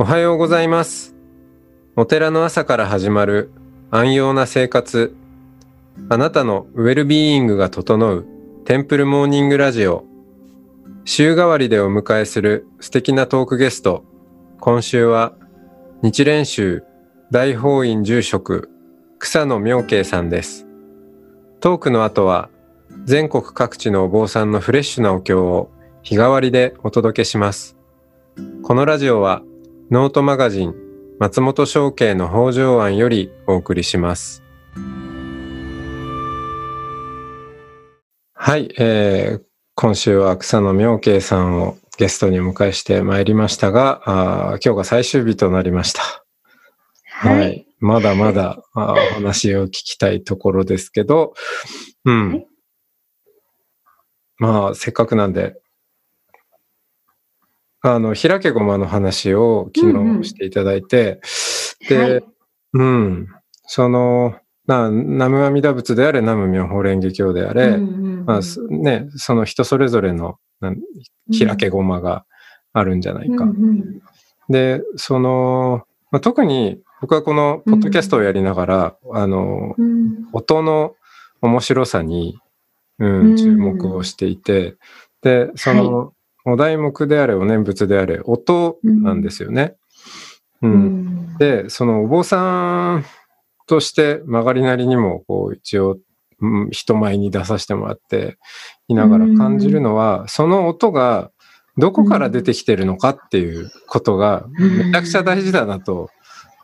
おはようございます。お寺の朝から始まる安養な生活。あなたのウェルビーイングが整うテンプルモーニングラジオ。週替わりでお迎えする素敵なトークゲスト。今週は日蓮宗大法院住職草野明慶さんです。トークの後は全国各地のお坊さんのフレッシュなお経を日替わりでお届けします。このラジオはノートマガジン松本商家の北条庵よりお送りします。はい、えー、今週は草野明慶さんをゲストにお迎えしてまいりましたが、あー今日が最終日となりました。はい。まだまだあーお話を聞きたいところですけど、うん。はいまあ、せっかくなんで、あの、開けごまの話を昨うんうん日していただいて、で、はい。うん、その、な南無阿弥陀仏であれ、南無妙法蓮華経であれ、うんうんうん。まあ、すね、その人それぞれのなん開けごまがあるんじゃないか。うんうん。で、その、まあ、特に僕はこのポッドキャストをやりながら、あの、うん。音の面白さに、う、うん。ん注目をしていて、で、その、お題目であれ、お念仏であれ、音なんですよね。う。うん。んで、そのお坊さんとして曲がりなりにも、こう、一応、うん人前に出させてもらっていながら感じるのは、その音がどこから出てきてるのかっていうことがめちゃくちゃ大事だなと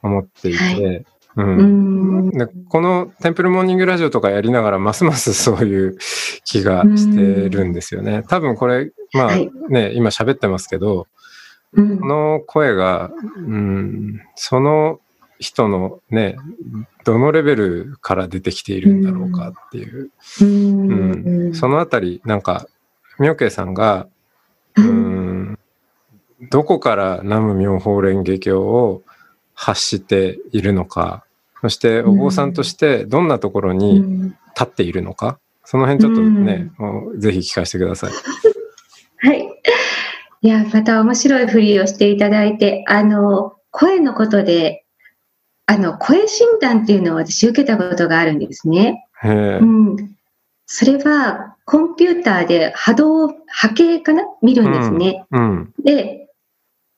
思っていて、うん。うん。でこのテンプルモーニングラジオとかやりながらますます そういう気がしてるんですよね。多分これ、まあはい。ね、今喋ってますけど、うん。この声が、うん、その人のね、どのレベルから出てきているんだろうかっていう、うん。うん。そのあたり、なんか、妙慶さんが、うん、どこから南無妙法蓮華経を発しているのか、そしてお坊さんとしてどんなところうにん立っているのか、その辺ちょっとね、もうぜひ聞かせてください。はい。いや、また面白いふりをしていただいて、あの、声のことで、あの、声診断っていうのを私受けたことがあるんですね。う、ん。それは、コンピューターで波動、波形かな？見るんですね。うん、で、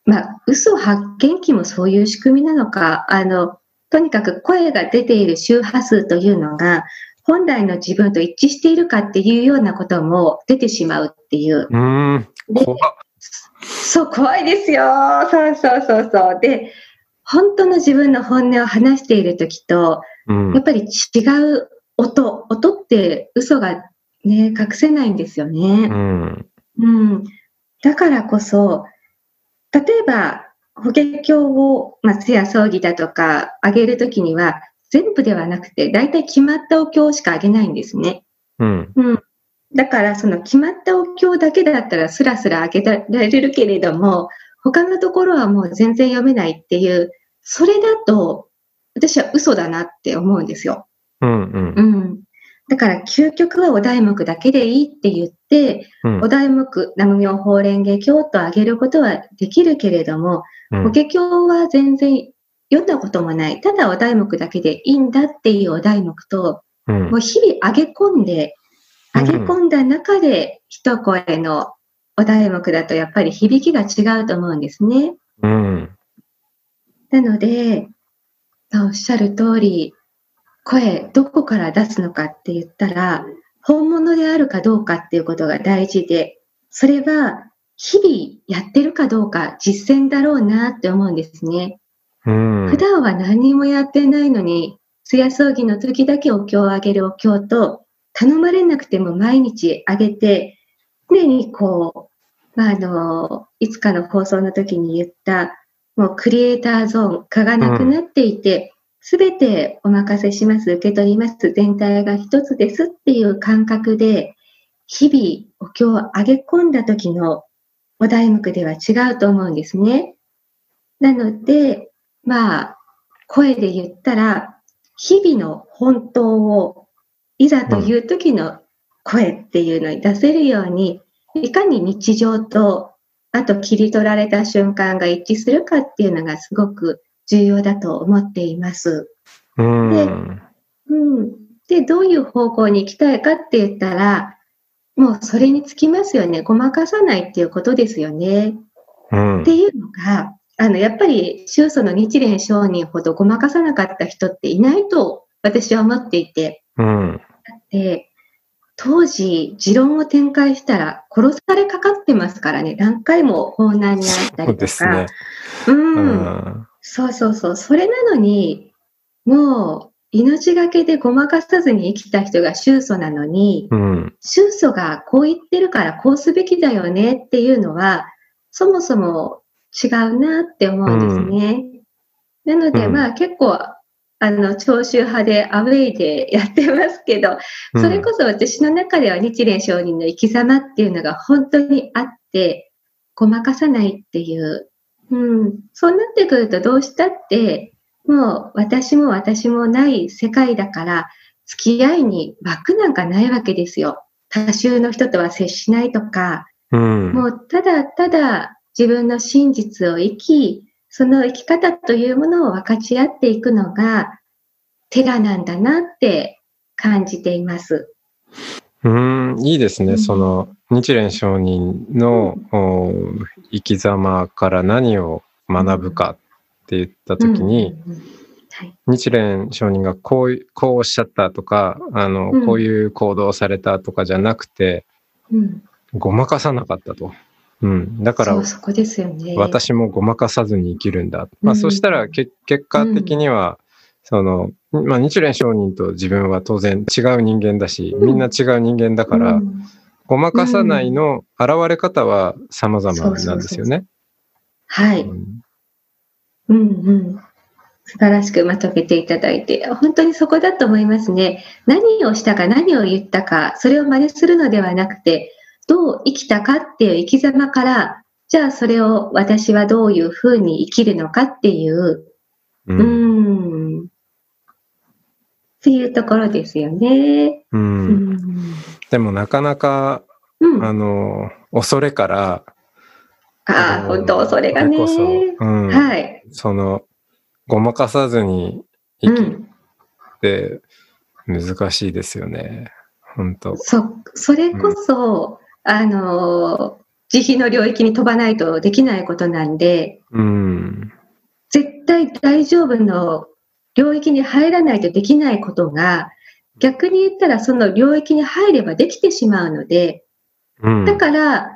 まあ、嘘発見器もそういう仕組みなのか、あの、とにかく声が出ている周波数というのが、本来の自分と一致しているかっていうようなことも出てしまうっていう。うん、そう、怖いですよ。そうそうそうそう。で、本当の自分の本音を話しているときと、うんやっぱり違う音、音って嘘がね、隠せないんですよね。うん、うん、だからこそ、例えば、法華経を、まあ、通夜葬儀だとか、あげるときには、全部ではなくて、大体決まったお経しかあげないんですね。うん、うん。だから、その決まったお経だけだったら、スラスラあげられるけれども、他のところはもう全然読めないっていう、それだと、私は嘘だなって思うんですよ。うん、うんう、ん。だから、究極はお題目だけでいいって言って、うんお題目、南無妙法蓮華経とあげることはできるけれども、うん法華経は全然読んだこともない。ただお題目だけでいいんだっていうお題目と、うんもう日々上げ込んで、うん上げ込んだ中で一声のお題目だとやっぱり響きが違うと思うんですね。うん、なので、まあおっしゃる通り、声どこから出すのかって言ったら、本物であるかどうかっていうことが大事で、それは日々やってるかどうか実践だろうなって思うんですね。うん普段は何もやってないのに、通夜葬儀の時だけお経をあげるお経と、頼まれなくても毎日あげて、常にこう、まあ、あの、いつかの放送の時に言った、もうクリエイターゾーン、蚊がなくなっていて、すべ、てお任せします、受け取ります、全体が一つですっていう感覚で、日々お経をあげ込んだ時のお題目では違うと思うんですね。なので、まあ、声で言ったら、日々の本当を、いざという時の声っていうのに出せるように、いかに日常とあと切り取られた瞬間が一致するかっていうのがすごく重要だと思っています。うん。うん。で、どういう方向に行きたいかって言ったら、もうそれにつきますよね。ごまかさないっていうことですよね。うんっていうのが、あの、やっぱり、宗祖の日蓮上人ほどごまかさなかった人っていないと私は思っていて、うん。で、当時、持論を展開したら殺されかかってますからね、何回も法難にあったそうりとかですね。。う。うんん。そうそうそう。それなのに、もう、命がけでごまかさずに生きた人が宗祖なのに、うん。宗祖がこう言ってるからこうすべきだよねっていうのは、そもそも違うなって思うんですね。なので、うんまあ結構、あの、聴衆派でアウェイでやってますけど、それこそ私の中では日蓮上人の生き様っていうのが本当にあって、ごまかさないっていう。うん。そうなってくるとどうしたって、もう私も私もない世界だから、付き合いに枠なんかないわけですよ。多種の人とは接しないとか、うん。もうただただ自分の真実を生き、その生き方というものを分かち合っていくのが、寺なんだなって感じています。うん、いいですね。うんその、日蓮上人の、お生き様から何を学ぶかって言ったときに、うんうんうんはい日蓮上人がこうい、こうおっしゃったとか、あの、うんこういう行動をされたとかじゃなくて、うんごまかさなかったと。うん。だからそう、、そこですよね。私もごまかさずに生きるんだ。まあ、うんそしたらけ、結果的には、その、まあ、日蓮上人と自分は当然違う人間だし、みんな違う人間だから、うんごまかさないの現れ方は様々なんですよね。はい。うんうんうん。素晴らしくまとめていただいて、本当にそこだと思いますね。何をしたか何を言ったか、それを真似するのではなくて、どう生きたかっていう生き様から、じゃあそれを私はどういうふうに生きるのかっていう、う。うんん、っていうところですよね。う。うんん。でもなかなか、うん、あの、恐れから、ああ、の本当、それがね。こそうん。はい。その、ごまかさずに生きて難しいですよね。本当そ、それこそ、あの、慈悲の領域に飛ばないとできないことなんで、うん。絶対大丈夫の領域に入らないとできないことが、逆に言ったらその領域に入ればできてしまうので、うん。だから、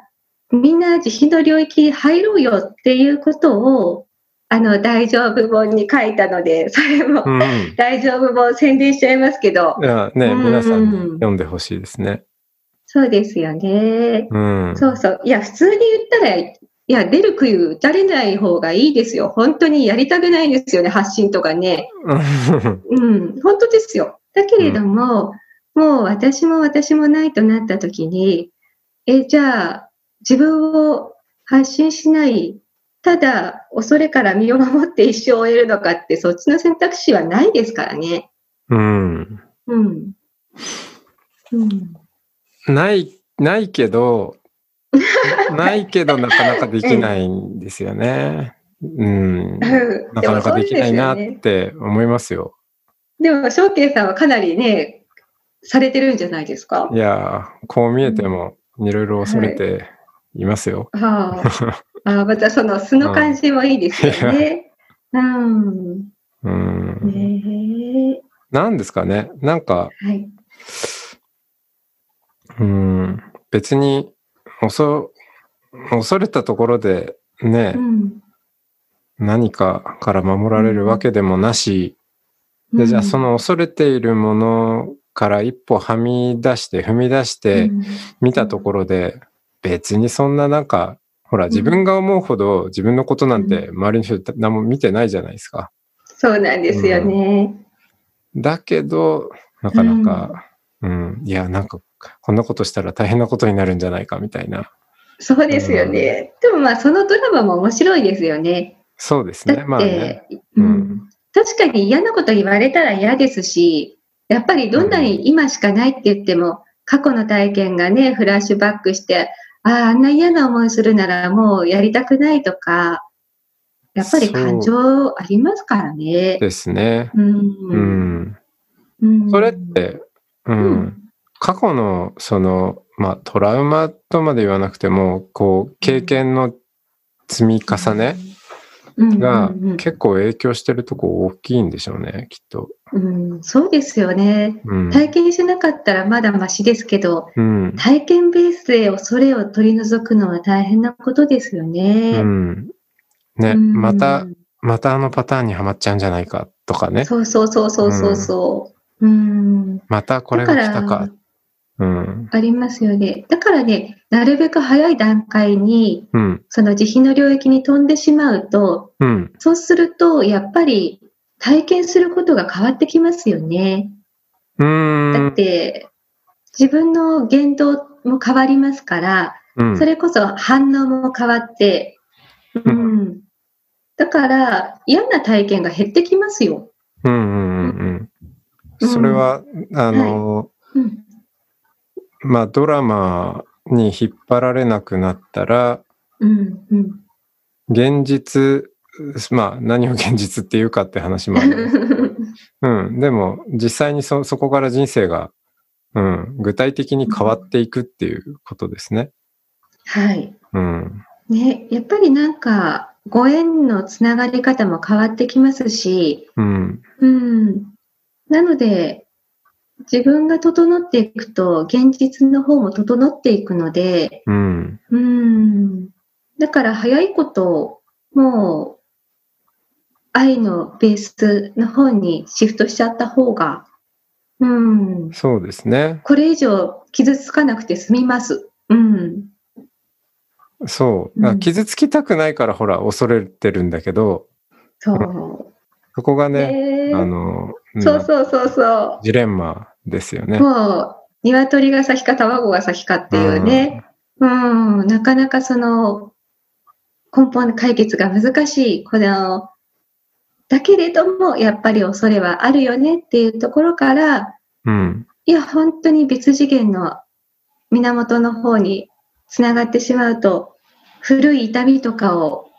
みんな慈悲の領域に入ろうよっていうことを、あの、大丈夫本に書いたので、それも、うん。大丈夫本宣伝しちゃいますけどい、や、ね、うん皆さんに読んでほしいですね。そうですよね。うん。そうそう。いや、普通に言ったら、いや、出る杭打たれない方がいいですよ。本当にやりたくないんですよね、発信とかね。うん、本当ですよ。だけれども、もう私も私もないとなった時に、え、じゃあ、自分を発信しない、ただ恐れから身を守って一生を終えるのかって、そっちの選択肢はないですからね。うん。うん。うん。ない、ないけど、ないけどなかなかできないんですよね。うん。なかなかできないなって思いますよ。でも、翔慶さんはかなりね、されてるんじゃないですか？いやー、こう見えてもいろいろ恐れていますよ。ああ、ああまたその素の感じもいいですよね。うん。うん。ねなんですかね。なんか、え。はい。うん、別に、恐、恐れたところでねう、ん。何かから守られるわけでもなし、でじゃあその恐れているものから一歩はみ出して踏み出してうん見たところで、別にそんななんか、ほら自分が思うほど自分のことなんて周りの人何も見てないじゃないですか。そうなんですよね。だけど、なかなか、うん、いや、なんか、こんなことしたら大変なことになるんじゃないかみたいな。そうですよね。でもまあ、そのドラマも面白いですよね。そうですね。まあね。ううんん、確かに嫌なこと言われたら嫌ですし、やっぱりどんなに今しかないって言っても、過去の体験がね、フラッシュバックして、ああ、あんな嫌な思いするならもうやりたくないとか、やっぱり感情ありますからね。ですね。う。うんん。うんそれって、ううんん。過去の、その、まあ、トラウマとまで言わなくても、こう、経験の積み重ねがうんうん結構影響してるとこ大きいんでしょうね、きっと。うんうんそうですよね。うん。体験しなかったらまだマシですけど、うん。体験ベースで恐れを取り除くのは大変なことですようね。ん。ね、うんまた、またあのパターンにはまっちゃうんじゃないかとかね。そうそうそうそうそうそう。うん。またこれが来ただか。うん。ありますよね。だからね、なるべく早い段階に、うん。その慈悲の領域に飛んでしまうと、うん。そうすると、やっぱり体験することが変わってきますよね。だっん。て、自分の言動も変わりますから、うんそれこそ反応も変わって、ううんん。だから、嫌な体験が減ってきますよ。うんうんうんうん。それは、あの、うん。まあドラマに引っ張られなくなったら、うん。うん。現実、まあ何を現実っていうかって話もある。うん。でも実際にそ、そこから人生が、うん、具体的に変わっていくっていうことですね。はい。うん。ね、やっぱりなんか、ご縁のつながり方も変わってきますし、うん。うん。なので、自分が整っていくと、現実の方も整っていくので、うん。うん。だから早いこと、もう、愛のベースの方にシフトしちゃった方が、うん。そうですね。これ以上傷つかなくて済みます。うん。そう。うん傷つきたくないからほら、恐れてるんだけど、そう。そこがね、ねあの、そうそうそうそう。ジレンマですよね。もう、鶏が先か卵が先かっていうね。うん、なかなかその、根本の解決が難しい。この、だけれども、やっぱり恐れはあるよねっていうところから、うん。いや、本当に別次元の源の方につながってしまうと、古い痛みとかを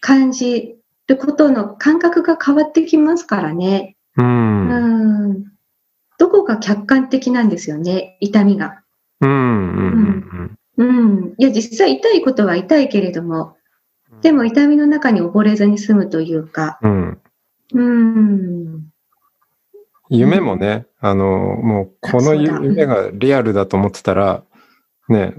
感じることの感覚が変わってきますからね。うん。ううん。ん。どこか客観的なんですよね、痛みが。うん。うん。うん。いや、実際痛いことは痛いけれども、でも痛みの中に溺れずに済むというか、うん。うん。夢もね、あの、もう、この夢がリアルだと思ってたら、ね、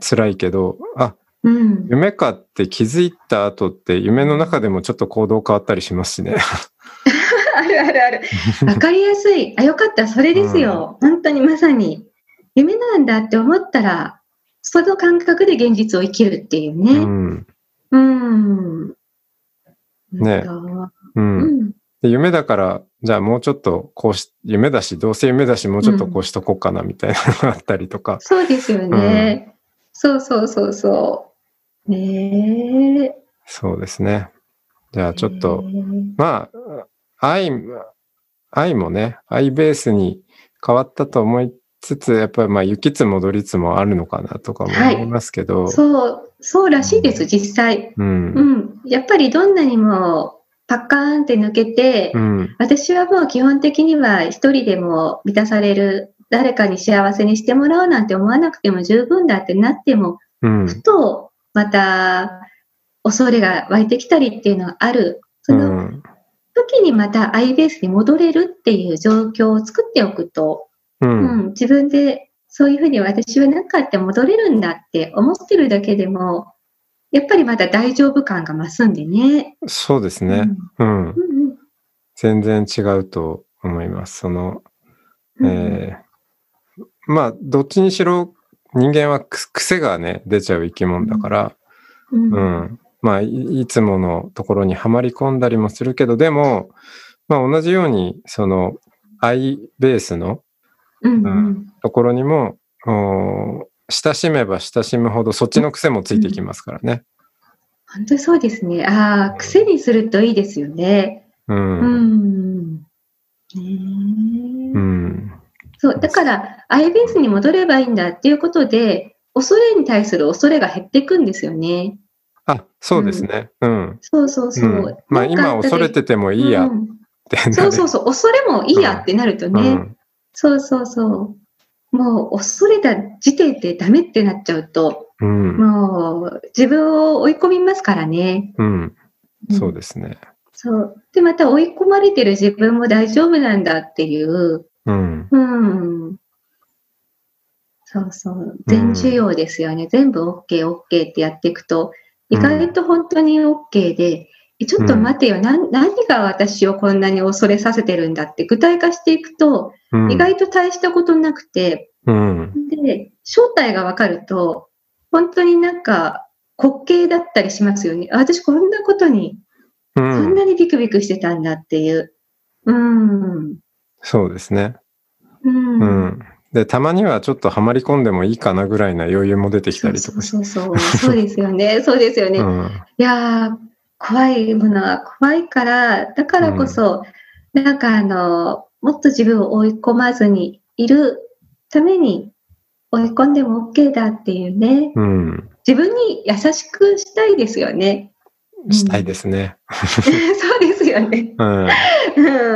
辛いけど、あ、うん。夢かって気づいた後って、夢の中でもちょっと行動変わったりしますしね。あるあるある。わかりやすい。あ、よかった。それですよ。本当にまさに。夢なんだって思ったら、その感覚で現実を生きるっていううね。ん。うん。ね本う。ん夢だから、じゃあもうちょっとこうし、夢だし、どうせ夢だし、もうちょっとこうしとこうかな、みたいなのがあったりとか。そうですよね。そうそうそうそう。ねえ。そうですね。じゃあちょっと、ねまあ、愛、愛もね、愛ベースに変わったと思いつつ、やっぱりまあ、行きつ戻りつもあるのかなとかもはい思いますけど、えそう、そうらしいです、実際。うん。うん。やっぱりどんなにもパッカーンって抜けて、うん。私はもう基本的には一人でも満たされる、誰かに幸せにしてもらおうなんて思わなくても十分だってなっても、うん。ふとまた恐れが湧いてきたりっていうのがある。時にまたアイベースに戻れるっていう状況を作っておくと、う。うんん、自分でそういうふうに私は何かあって戻れるんだって思ってるだけでも、やっぱりまだ大丈夫感が増すんでね。そうですね。うん。うんうん全然違うと思います。その、うんえーまあ、どっちにしろ人間はく癖がね、出ちゃう生き物だから、うんうん。まあい、いつものところにはまり込んだりもするけど、でも、まあ同じように、その、愛ベースのうんうんところにも、お親しめば親しむほどそっちの癖もついてきますからね。本当にそうですね。ああ、癖にするといいですよね。う。うんうん。そう、だから、アイベースに戻ればいいんだっていうことで、恐れに対する恐れが減っていくんですよね。あ、そうですね。うん。そうそうそう。うんまあ今恐れててもいいやっうんて。そうそうそう、恐れもいいやってなるとね、うんそうそうそう。もう恐れた時点でダメってなっちゃうと、うん。もう自分を追い込みますからね。うん。うんそうですね。そう。で、また追い込まれてる自分も大丈夫なんだっていう、うん。うん。そうそう。全需要ですよね。全部 OK、OK ってやっていくと、意外と本当に OK で、えちょっと待てよ、何が私をこんなに恐れさせてるんだって具体化していくと、うん意外と大したことなくて、うん。で、正体がわかると、本当になんか滑稽だったりしますよね。あ私こんなことに、うこんん。なにビクビクしてたんだっていう。うん。そうですね。うん。うん。で、たまにはちょっとはまり込んでもいいかなぐらいな余裕も出てきたりとそうか。そうそう。そうですよね。そうですよね。いうん。やー、怖いものは怖いから、だからこそ、なんかあの、もっと自分を追い込まずにいるために、追い込んでも OK だっていうね。うん。自分に優しくしたいですよね。したいですね。そうですよね。うん。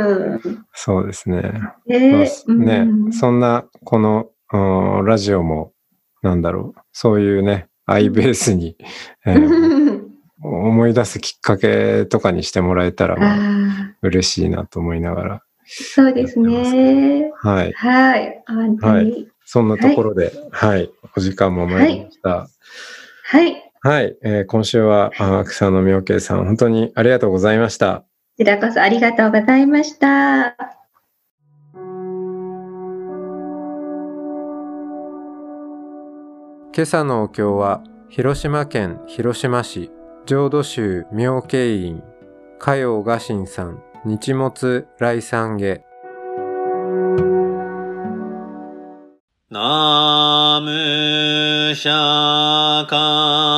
うん。そうですね。ねまあね、うんそんな、この、うんラジオも、なんだろう、そういうね、愛ベースに、えー 思い出すきっかけとかにしてもらえたら、まあ、嬉しいなと思いながら。そうですね。はい。はい。本当に。そんなところで、はい、お時間も参りました。はい。はい、えー今週は、あ草野明慶さん、本当にありがとうございました。こちらこそありがとうございました。今朝のお経は広島県広島市浄土宗妙慶院嘉陽雅神さん日没来三下ナムシャカ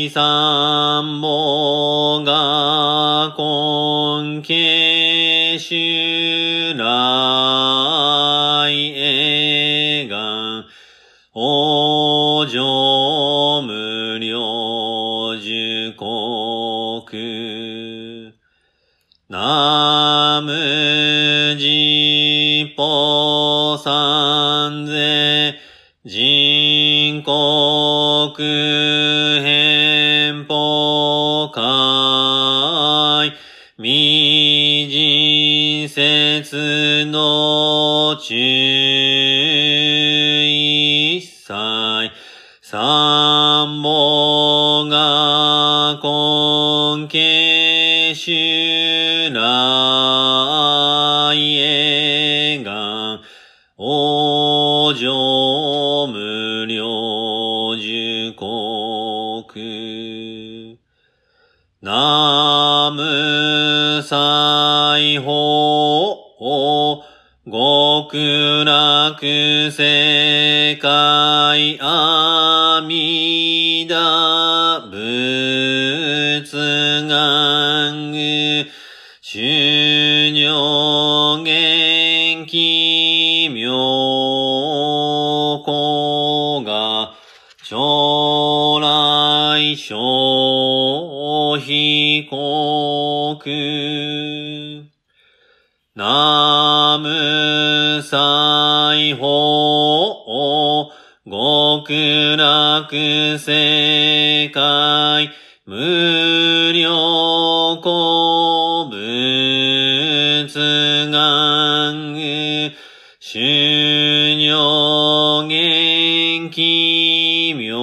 サイサンボガコンケシの注意祭三本が根家主来へが往生無料受国。ナム裁極楽世界阿弥陀仏願修行元気妙高が将来小非国楽世界無料古仏願修行元気妙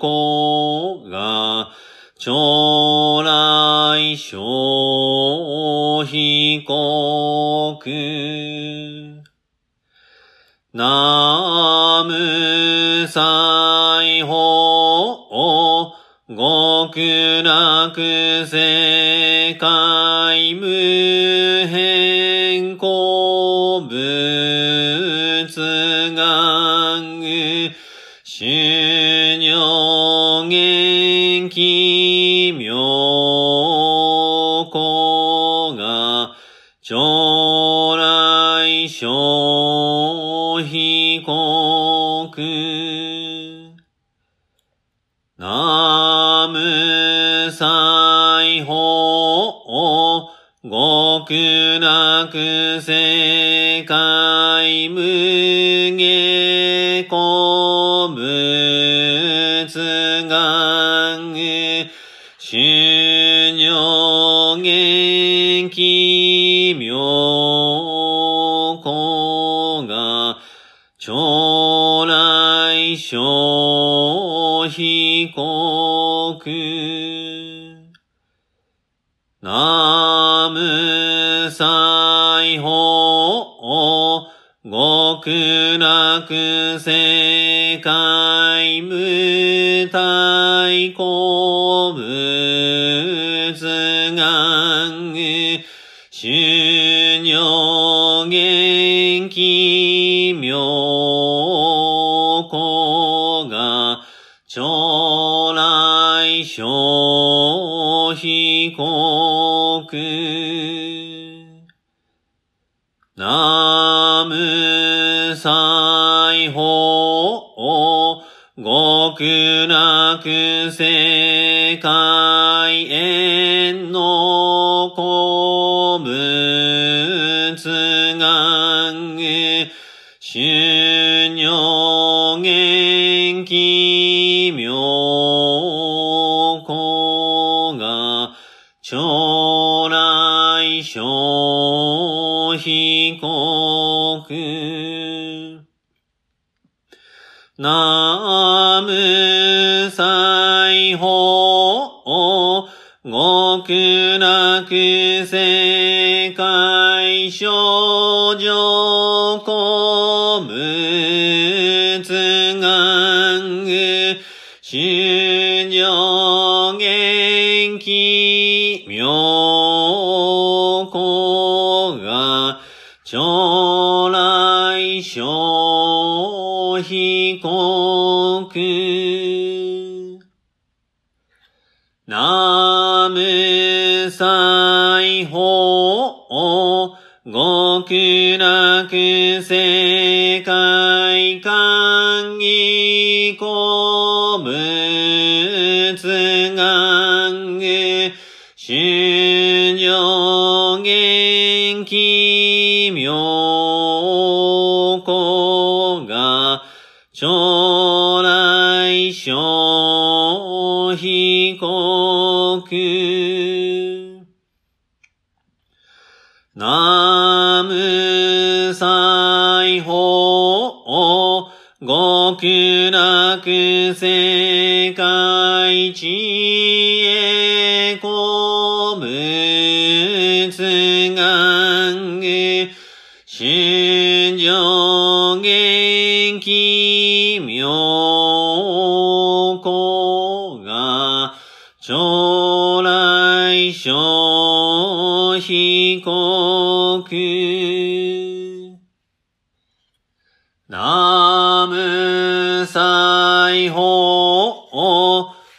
高が将来小非国。ナム裁縫極楽世界無変古仏願被告南無西方極楽世界無体古仏願。修行来小被告南無西方極楽世界縁の古仏願修行元気妙小被告南無西方極楽世界少女古仏願修行願修行元気妙高が将来小被告南無西方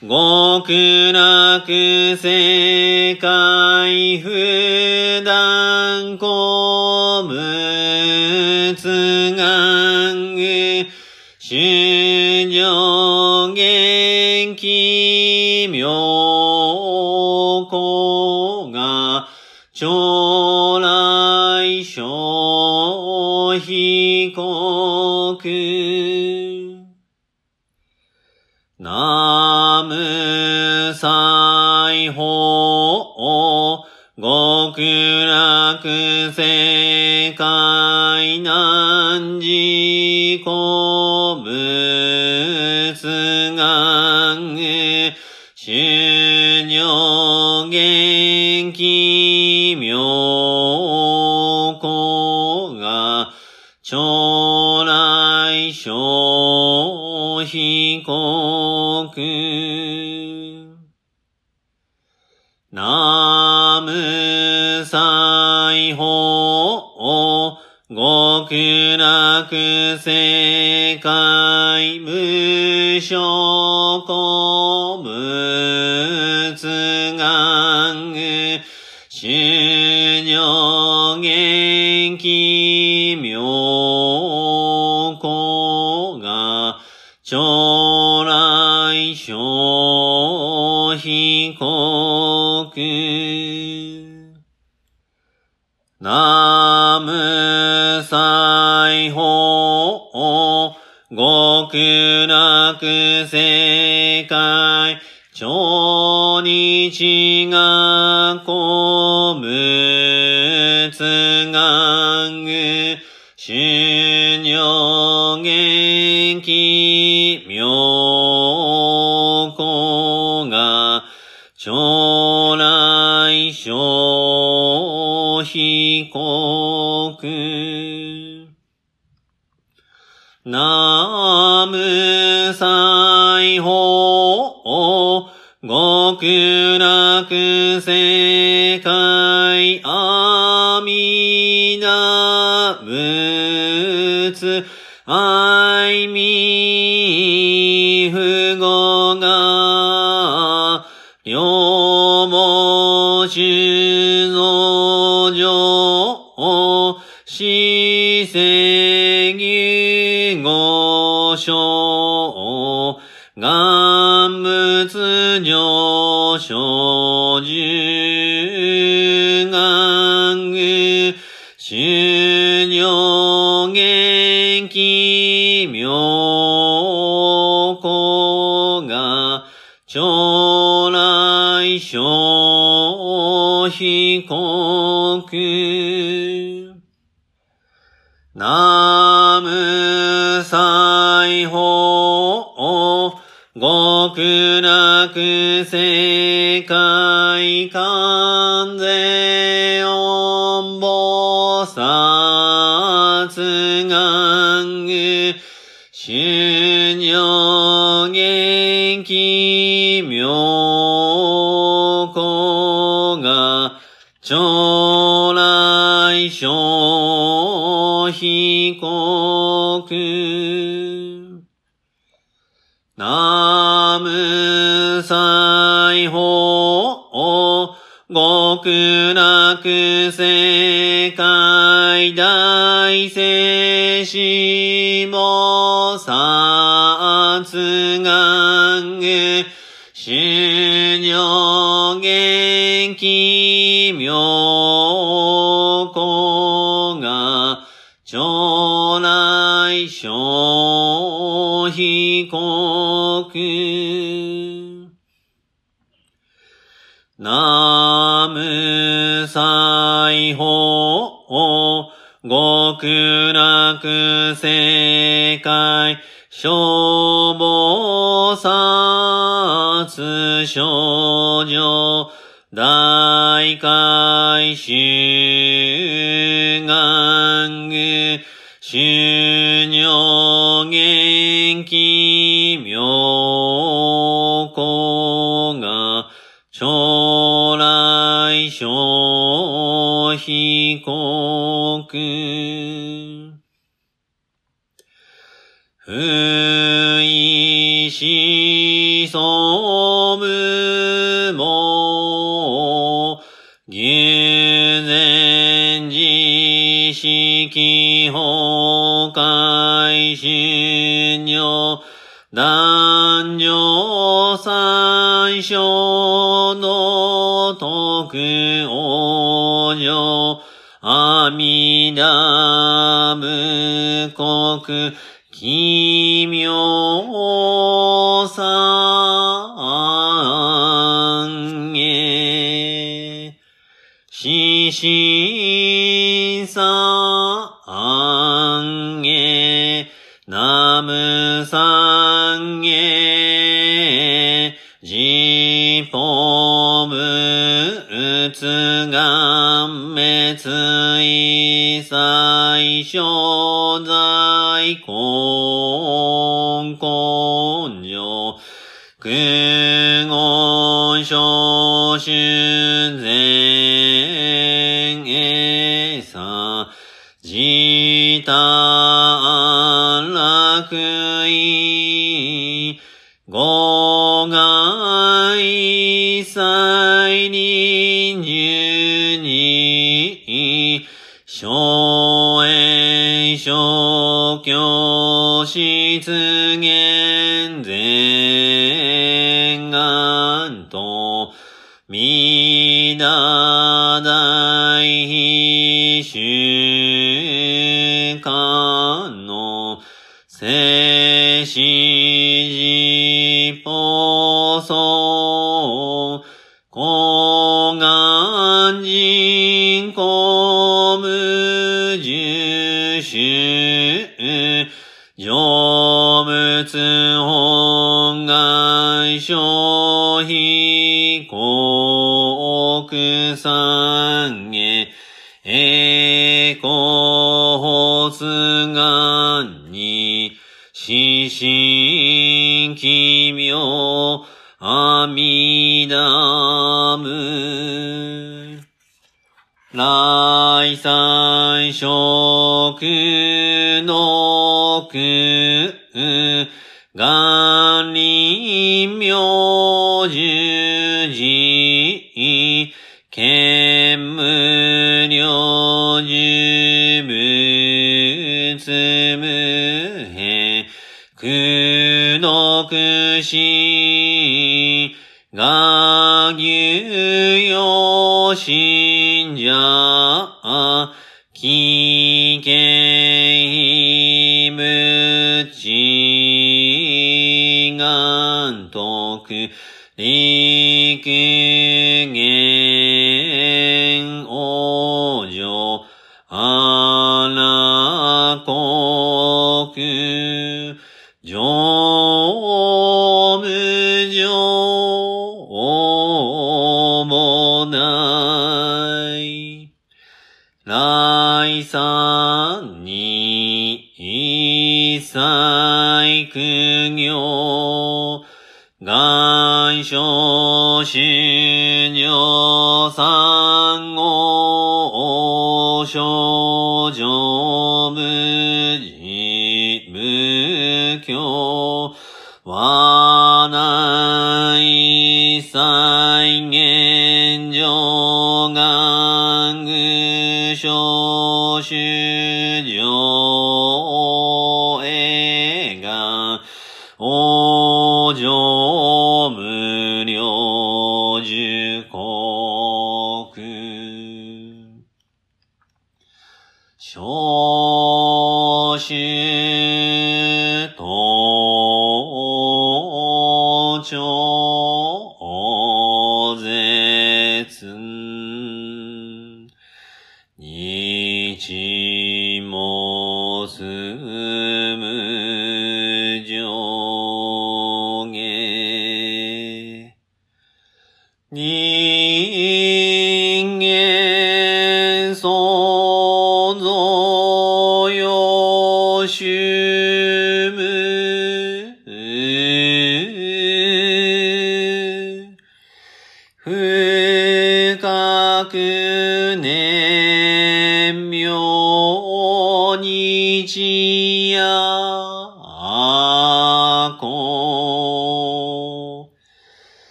極楽世界普修行元気妙高が将来小被告南無西方極楽世界南寺古行元気妙高が、将来小被告。南無西方、極楽世界観世音菩薩願具、修行元気妙高が、将被告。南無西方、極楽世界大聖子菩薩願具、修行元気妙来小被告。南無西方、極楽世界、消防殺少女、大海修願具、修元気妙高が、将来小被告。不意思想無も、牛前自式法会修行、男女最小の徳往生、阿弥陀仏国、奇妙三へ、死最小いしかの精神心奇妙、阿弥陀無。来三色の空、眼輪明十字、が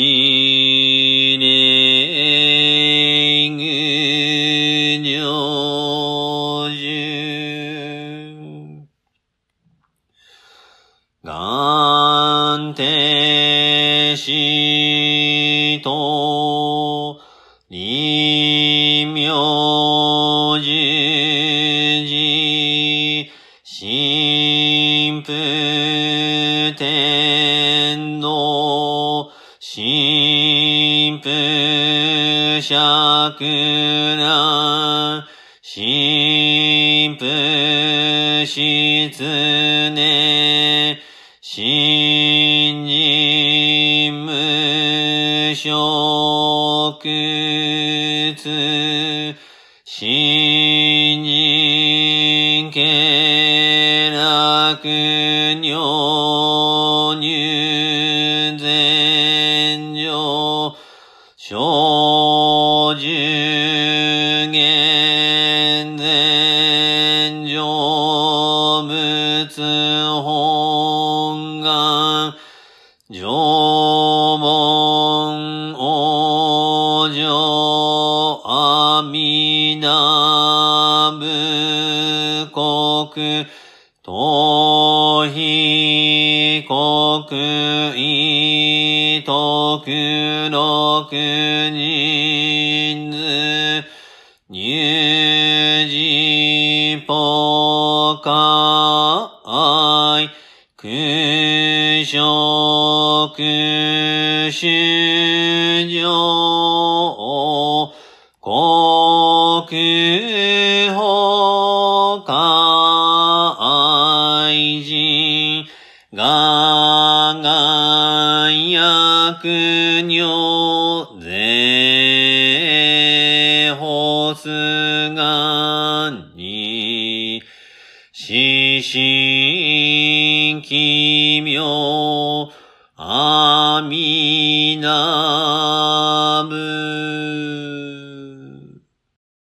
مجيد 釈な、神父つね、新人無職つ、新本願、縄文王女阿弥陀仏国、東非国、異徳六人、position.